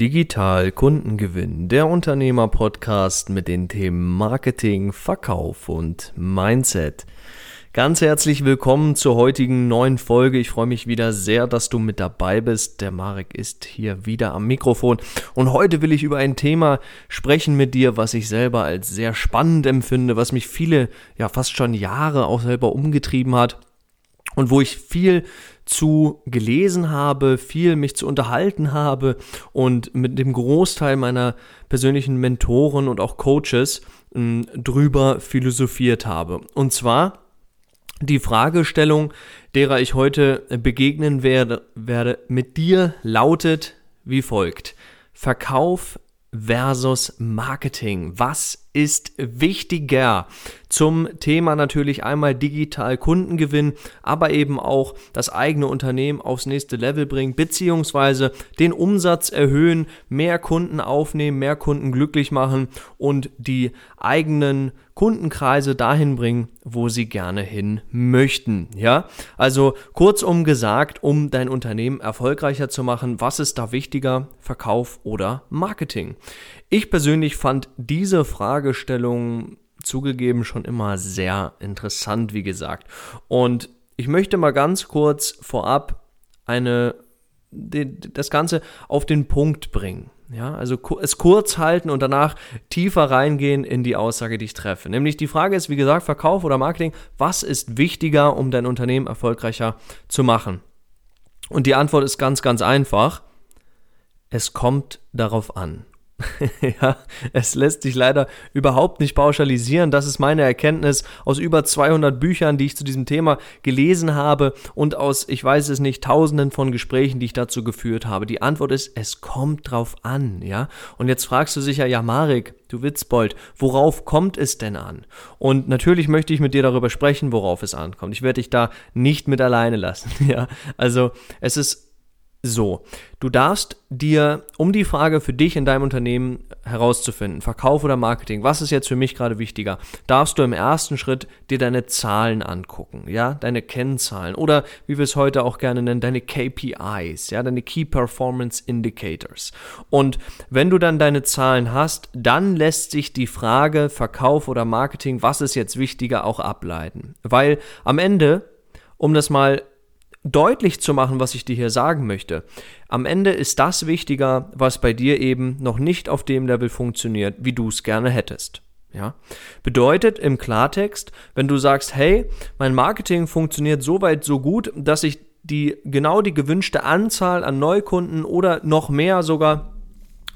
Digital Kundengewinn, der Unternehmer-Podcast mit den Themen Marketing, Verkauf und Mindset. Ganz herzlich willkommen zur heutigen neuen Folge. Ich freue mich wieder sehr, dass du mit dabei bist. Der Marek ist hier wieder am Mikrofon und heute will ich über ein Thema sprechen mit dir, was ich selber als sehr spannend empfinde, was mich viele, ja fast schon Jahre auch selber umgetrieben hat und wo ich viel zu gelesen habe, viel mich zu unterhalten habe und mit dem Großteil meiner persönlichen Mentoren und auch Coaches m, drüber philosophiert habe. Und zwar die Fragestellung, derer ich heute begegnen werde, werde mit dir lautet wie folgt. Verkauf versus Marketing. Was ist wichtiger? Zum Thema natürlich einmal digital Kundengewinn, aber eben auch das eigene Unternehmen aufs nächste Level bringen, beziehungsweise den Umsatz erhöhen, mehr Kunden aufnehmen, mehr Kunden glücklich machen und die eigenen Kundenkreise dahin bringen, wo sie gerne hin möchten. Ja, also kurzum gesagt, um dein Unternehmen erfolgreicher zu machen, was ist da wichtiger, Verkauf oder Marketing? Ich persönlich fand diese Fragestellung zugegeben schon immer sehr interessant, wie gesagt. Und ich möchte mal ganz kurz vorab eine, das Ganze auf den Punkt bringen. Ja, also es kurz halten und danach tiefer reingehen in die Aussage, die ich treffe. Nämlich die Frage ist, wie gesagt, Verkauf oder Marketing, was ist wichtiger, um dein Unternehmen erfolgreicher zu machen? Und die Antwort ist ganz, ganz einfach. Es kommt darauf an. ja, es lässt sich leider überhaupt nicht pauschalisieren. Das ist meine Erkenntnis aus über 200 Büchern, die ich zu diesem Thema gelesen habe und aus, ich weiß es nicht, tausenden von Gesprächen, die ich dazu geführt habe. Die Antwort ist, es kommt drauf an, ja. Und jetzt fragst du sicher, ja, Marek, du Witzbold, worauf kommt es denn an? Und natürlich möchte ich mit dir darüber sprechen, worauf es ankommt. Ich werde dich da nicht mit alleine lassen, ja. Also, es ist so, du darfst dir, um die Frage für dich in deinem Unternehmen herauszufinden, Verkauf oder Marketing, was ist jetzt für mich gerade wichtiger, darfst du im ersten Schritt dir deine Zahlen angucken, ja, deine Kennzahlen oder wie wir es heute auch gerne nennen, deine KPIs, ja, deine Key Performance Indicators. Und wenn du dann deine Zahlen hast, dann lässt sich die Frage Verkauf oder Marketing, was ist jetzt wichtiger, auch ableiten. Weil am Ende, um das mal deutlich zu machen, was ich dir hier sagen möchte. Am Ende ist das wichtiger, was bei dir eben noch nicht auf dem Level funktioniert, wie du es gerne hättest. Ja? Bedeutet im Klartext, wenn du sagst, hey, mein Marketing funktioniert so weit so gut, dass ich die genau die gewünschte Anzahl an Neukunden oder noch mehr sogar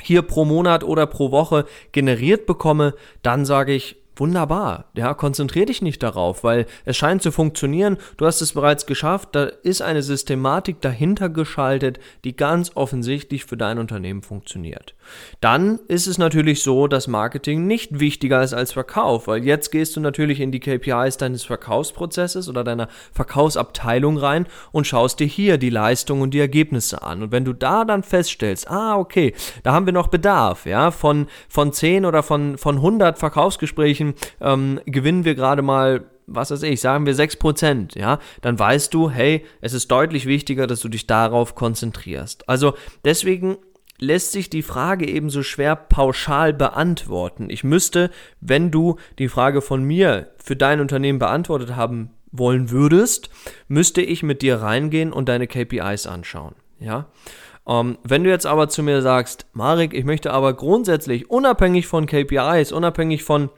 hier pro Monat oder pro Woche generiert bekomme, dann sage ich, Wunderbar, ja, konzentrier dich nicht darauf, weil es scheint zu funktionieren, du hast es bereits geschafft, da ist eine Systematik dahinter geschaltet, die ganz offensichtlich für dein Unternehmen funktioniert. Dann ist es natürlich so, dass Marketing nicht wichtiger ist als Verkauf, weil jetzt gehst du natürlich in die KPIs deines Verkaufsprozesses oder deiner Verkaufsabteilung rein und schaust dir hier die Leistung und die Ergebnisse an. Und wenn du da dann feststellst, ah, okay, da haben wir noch Bedarf, ja, von, von 10 oder von, von 100 Verkaufsgesprächen ähm, gewinnen wir gerade mal was weiß ich, sagen wir 6%, ja, dann weißt du, hey, es ist deutlich wichtiger, dass du dich darauf konzentrierst. Also deswegen lässt sich die Frage ebenso schwer pauschal beantworten. Ich müsste, wenn du die Frage von mir für dein Unternehmen beantwortet haben wollen würdest, müsste ich mit dir reingehen und deine KPIs anschauen. Ja. Ähm, wenn du jetzt aber zu mir sagst, Marek, ich möchte aber grundsätzlich unabhängig von KPIs, unabhängig von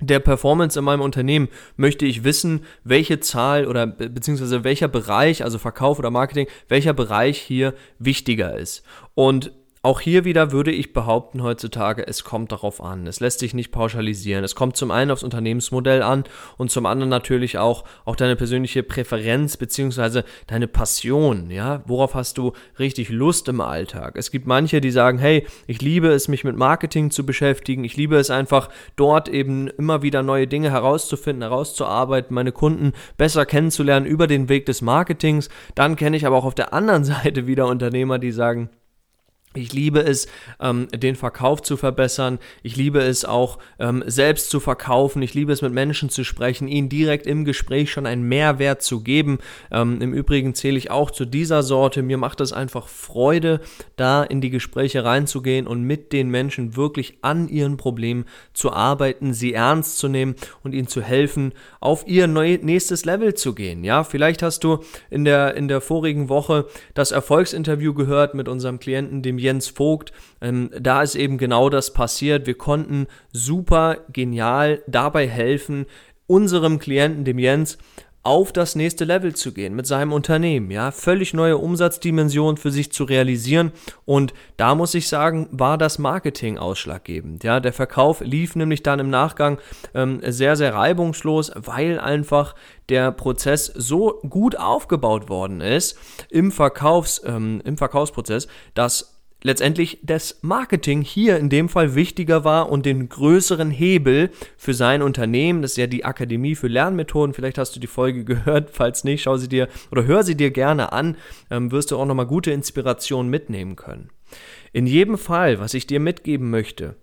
der Performance in meinem Unternehmen möchte ich wissen, welche Zahl oder beziehungsweise welcher Bereich, also Verkauf oder Marketing, welcher Bereich hier wichtiger ist. Und auch hier wieder würde ich behaupten heutzutage, es kommt darauf an. Es lässt sich nicht pauschalisieren. Es kommt zum einen aufs Unternehmensmodell an und zum anderen natürlich auch, auch deine persönliche Präferenz beziehungsweise deine Passion. Ja, worauf hast du richtig Lust im Alltag? Es gibt manche, die sagen, hey, ich liebe es, mich mit Marketing zu beschäftigen. Ich liebe es einfach, dort eben immer wieder neue Dinge herauszufinden, herauszuarbeiten, meine Kunden besser kennenzulernen über den Weg des Marketings. Dann kenne ich aber auch auf der anderen Seite wieder Unternehmer, die sagen, Ich liebe es, ähm, den Verkauf zu verbessern. Ich liebe es auch, ähm, selbst zu verkaufen. Ich liebe es, mit Menschen zu sprechen, ihnen direkt im Gespräch schon einen Mehrwert zu geben. Ähm, Im Übrigen zähle ich auch zu dieser Sorte. Mir macht es einfach Freude, da in die Gespräche reinzugehen und mit den Menschen wirklich an ihren Problemen zu arbeiten, sie ernst zu nehmen und ihnen zu helfen, auf ihr nächstes Level zu gehen. Ja, vielleicht hast du in der, in der vorigen Woche das Erfolgsinterview gehört mit unserem Klienten, dem Jens Vogt. Ähm, da ist eben genau das passiert. Wir konnten super genial dabei helfen, unserem Klienten, dem Jens, auf das nächste Level zu gehen mit seinem Unternehmen, ja, völlig neue Umsatzdimensionen für sich zu realisieren und da muss ich sagen, war das Marketing ausschlaggebend, ja, der Verkauf lief nämlich dann im Nachgang ähm, sehr, sehr reibungslos, weil einfach der Prozess so gut aufgebaut worden ist im Verkaufs, ähm, im Verkaufsprozess, dass letztendlich das Marketing hier in dem Fall wichtiger war und den größeren Hebel für sein Unternehmen, das ist ja die Akademie für Lernmethoden, vielleicht hast du die Folge gehört, falls nicht, schau sie dir oder hör sie dir gerne an, ähm, wirst du auch nochmal gute Inspiration mitnehmen können. In jedem Fall, was ich dir mitgeben möchte,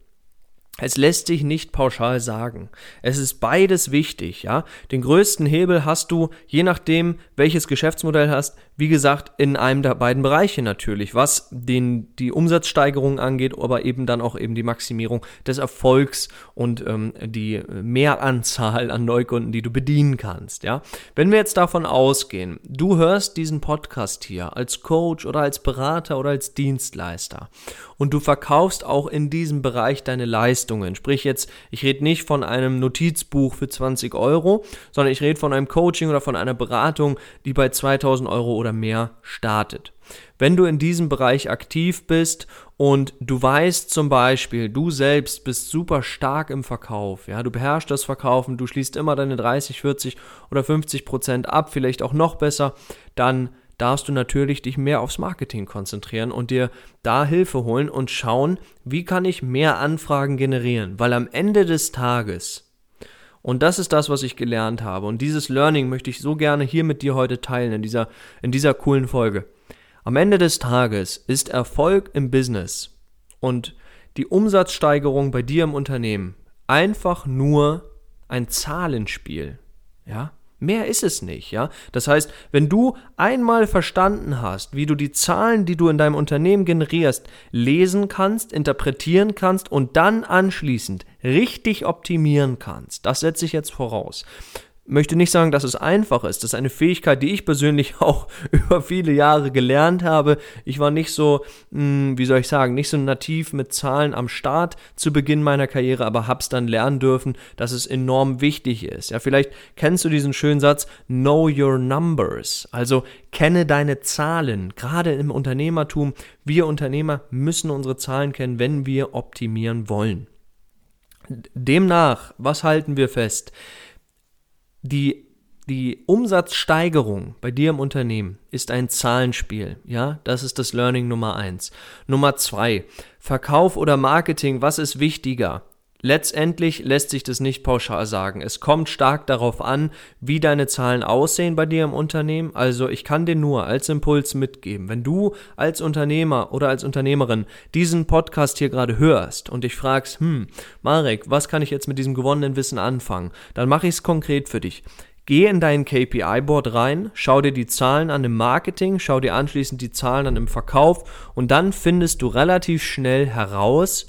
es lässt sich nicht pauschal sagen. Es ist beides wichtig, ja. Den größten Hebel hast du, je nachdem, welches Geschäftsmodell hast, wie gesagt, in einem der beiden Bereiche natürlich, was den, die Umsatzsteigerung angeht, aber eben dann auch eben die Maximierung des Erfolgs und ähm, die Mehranzahl an Neukunden, die du bedienen kannst, ja. Wenn wir jetzt davon ausgehen, du hörst diesen Podcast hier als Coach oder als Berater oder als Dienstleister und du verkaufst auch in diesem Bereich deine Leistungen. Sprich jetzt, ich rede nicht von einem Notizbuch für 20 Euro, sondern ich rede von einem Coaching oder von einer Beratung, die bei 2000 Euro oder mehr startet. Wenn du in diesem Bereich aktiv bist und du weißt zum Beispiel, du selbst bist super stark im Verkauf, ja, du beherrschst das Verkaufen, du schließt immer deine 30, 40 oder 50 Prozent ab, vielleicht auch noch besser, dann darfst du natürlich dich mehr aufs Marketing konzentrieren und dir da Hilfe holen und schauen, wie kann ich mehr Anfragen generieren, weil am Ende des Tages und das ist das, was ich gelernt habe. Und dieses Learning möchte ich so gerne hier mit dir heute teilen, in dieser, in dieser coolen Folge. Am Ende des Tages ist Erfolg im Business und die Umsatzsteigerung bei dir im Unternehmen einfach nur ein Zahlenspiel. Ja? Mehr ist es nicht, ja. Das heißt, wenn du einmal verstanden hast, wie du die Zahlen, die du in deinem Unternehmen generierst, lesen kannst, interpretieren kannst und dann anschließend richtig optimieren kannst, das setze ich jetzt voraus möchte nicht sagen, dass es einfach ist. Das ist eine Fähigkeit, die ich persönlich auch über viele Jahre gelernt habe. Ich war nicht so, hm, wie soll ich sagen, nicht so nativ mit Zahlen am Start zu Beginn meiner Karriere, aber hab's dann lernen dürfen, dass es enorm wichtig ist. Ja, vielleicht kennst du diesen schönen Satz, know your numbers. Also kenne deine Zahlen. Gerade im Unternehmertum, wir Unternehmer müssen unsere Zahlen kennen, wenn wir optimieren wollen. Demnach, was halten wir fest? Die, die Umsatzsteigerung bei dir im Unternehmen ist ein Zahlenspiel. Ja, das ist das Learning Nummer eins. Nummer zwei, Verkauf oder Marketing, was ist wichtiger? Letztendlich lässt sich das nicht pauschal sagen. Es kommt stark darauf an, wie deine Zahlen aussehen bei dir im Unternehmen. Also ich kann dir nur als Impuls mitgeben, wenn du als Unternehmer oder als Unternehmerin diesen Podcast hier gerade hörst und dich fragst, hm, Marek, was kann ich jetzt mit diesem gewonnenen Wissen anfangen? Dann mache ich es konkret für dich. Geh in dein KPI-Board rein, schau dir die Zahlen an im Marketing, schau dir anschließend die Zahlen an im Verkauf und dann findest du relativ schnell heraus,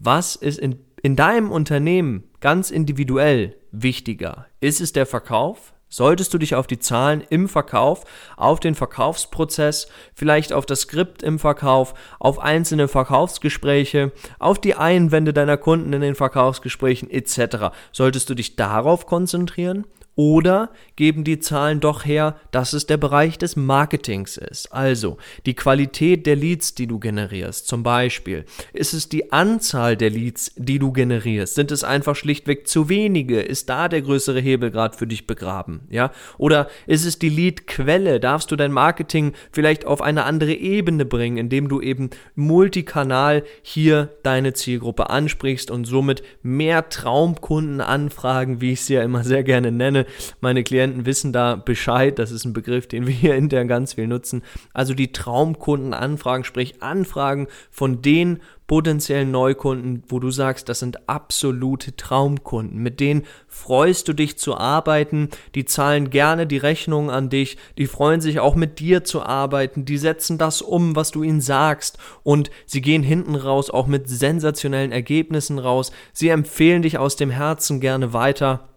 was ist in in deinem Unternehmen ganz individuell wichtiger? Ist es der Verkauf? Solltest du dich auf die Zahlen im Verkauf, auf den Verkaufsprozess, vielleicht auf das Skript im Verkauf, auf einzelne Verkaufsgespräche, auf die Einwände deiner Kunden in den Verkaufsgesprächen etc. Solltest du dich darauf konzentrieren oder geben die Zahlen doch her, dass es der Bereich des Marketings ist. Also die Qualität der Leads, die du generierst. Zum Beispiel, ist es die Anzahl der Leads, die du generierst? Sind es einfach schlichtweg zu wenige? Ist da der größere Hebel gerade für dich begraben? Ja? Oder ist es die Leadquelle? Darfst du dein Marketing vielleicht auf eine andere Ebene bringen, indem du eben multikanal hier deine Zielgruppe ansprichst und somit mehr Traumkundenanfragen, wie ich sie ja immer sehr gerne nenne, meine, Klienten wissen da Bescheid. Das ist ein Begriff, den wir hier intern ganz viel nutzen. Also die Traumkundenanfragen, sprich Anfragen von den potenziellen Neukunden, wo du sagst, das sind absolute Traumkunden. Mit denen freust du dich zu arbeiten. Die zahlen gerne die Rechnungen an dich. Die freuen sich auch mit dir zu arbeiten. Die setzen das um, was du ihnen sagst. Und sie gehen hinten raus auch mit sensationellen Ergebnissen raus. Sie empfehlen dich aus dem Herzen gerne weiter.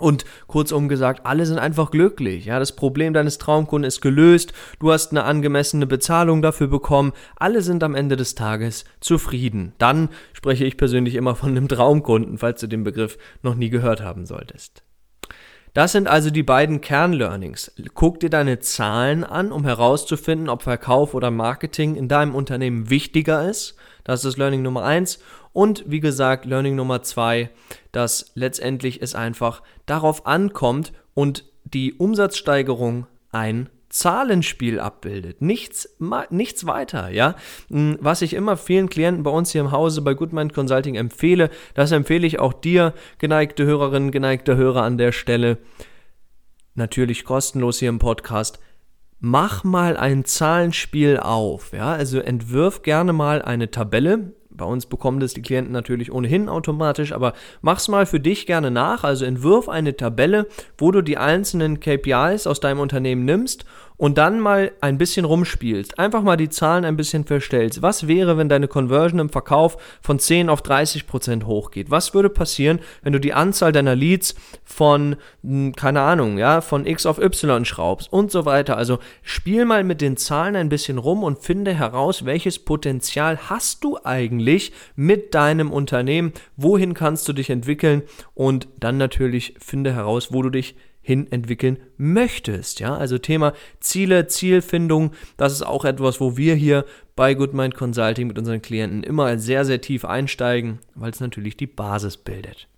Und kurzum gesagt, alle sind einfach glücklich. Ja, das Problem deines Traumkunden ist gelöst. Du hast eine angemessene Bezahlung dafür bekommen. Alle sind am Ende des Tages zufrieden. Dann spreche ich persönlich immer von einem Traumkunden, falls du den Begriff noch nie gehört haben solltest. Das sind also die beiden Kernlearnings. Guck dir deine Zahlen an, um herauszufinden, ob Verkauf oder Marketing in deinem Unternehmen wichtiger ist. Das ist Learning Nummer eins. Und wie gesagt, Learning Nummer zwei, dass letztendlich es einfach darauf ankommt und die Umsatzsteigerung ein Zahlenspiel abbildet. Nichts, nichts weiter, ja. Hm, was ich immer vielen Klienten bei uns hier im Hause bei Goodmind Consulting empfehle, das empfehle ich auch dir, geneigte Hörerinnen, geneigte Hörer an der Stelle. Natürlich kostenlos hier im Podcast. Mach mal ein Zahlenspiel auf, ja. Also entwirf gerne mal eine Tabelle, bei uns bekommen das die Klienten natürlich ohnehin automatisch, aber mach's mal für dich gerne nach. Also entwirf eine Tabelle, wo du die einzelnen KPIs aus deinem Unternehmen nimmst und dann mal ein bisschen rumspielst, einfach mal die Zahlen ein bisschen verstellst. Was wäre, wenn deine Conversion im Verkauf von 10 auf 30 Prozent hochgeht? Was würde passieren, wenn du die Anzahl deiner Leads von, hm, keine Ahnung, ja, von X auf Y schraubst und so weiter? Also spiel mal mit den Zahlen ein bisschen rum und finde heraus, welches Potenzial hast du eigentlich mit deinem Unternehmen? Wohin kannst du dich entwickeln? Und dann natürlich finde heraus, wo du dich hin entwickeln möchtest. Ja, also Thema Ziele, Zielfindung, das ist auch etwas, wo wir hier bei Goodmind Consulting mit unseren Klienten immer sehr, sehr tief einsteigen, weil es natürlich die Basis bildet.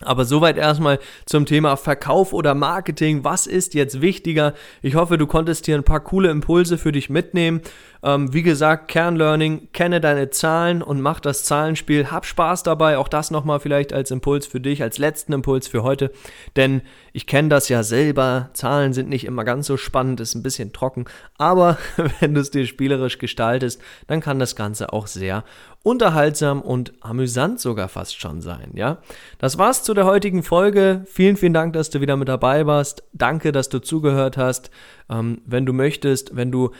Aber soweit erstmal zum Thema Verkauf oder Marketing. Was ist jetzt wichtiger? Ich hoffe, du konntest hier ein paar coole Impulse für dich mitnehmen. Ähm, wie gesagt, Kernlearning, kenne deine Zahlen und mach das Zahlenspiel. Hab Spaß dabei. Auch das nochmal vielleicht als Impuls für dich, als letzten Impuls für heute. Denn ich kenne das ja selber. Zahlen sind nicht immer ganz so spannend, ist ein bisschen trocken. Aber wenn du es dir spielerisch gestaltest, dann kann das Ganze auch sehr unterhaltsam und amüsant sogar fast schon sein, ja? Das war's zu der heutigen Folge. Vielen, vielen Dank, dass du wieder mit dabei warst. Danke, dass du zugehört hast. Ähm, wenn du möchtest, wenn du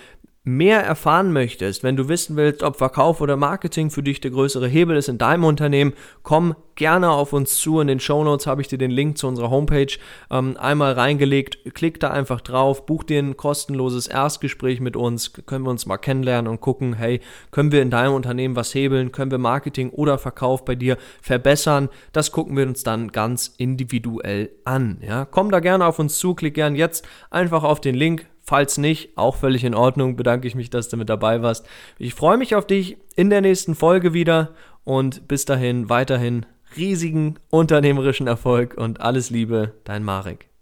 mehr erfahren möchtest, wenn du wissen willst, ob Verkauf oder Marketing für dich der größere Hebel ist in deinem Unternehmen, komm gerne auf uns zu. In den Show Notes habe ich dir den Link zu unserer Homepage ähm, einmal reingelegt. Klick da einfach drauf, buch dir ein kostenloses Erstgespräch mit uns, können wir uns mal kennenlernen und gucken, hey, können wir in deinem Unternehmen was hebeln, können wir Marketing oder Verkauf bei dir verbessern? Das gucken wir uns dann ganz individuell an. Ja? Komm da gerne auf uns zu, klick gerne jetzt einfach auf den Link, Falls nicht, auch völlig in Ordnung, bedanke ich mich, dass du mit dabei warst. Ich freue mich auf dich in der nächsten Folge wieder und bis dahin weiterhin riesigen unternehmerischen Erfolg und alles Liebe, dein Marek.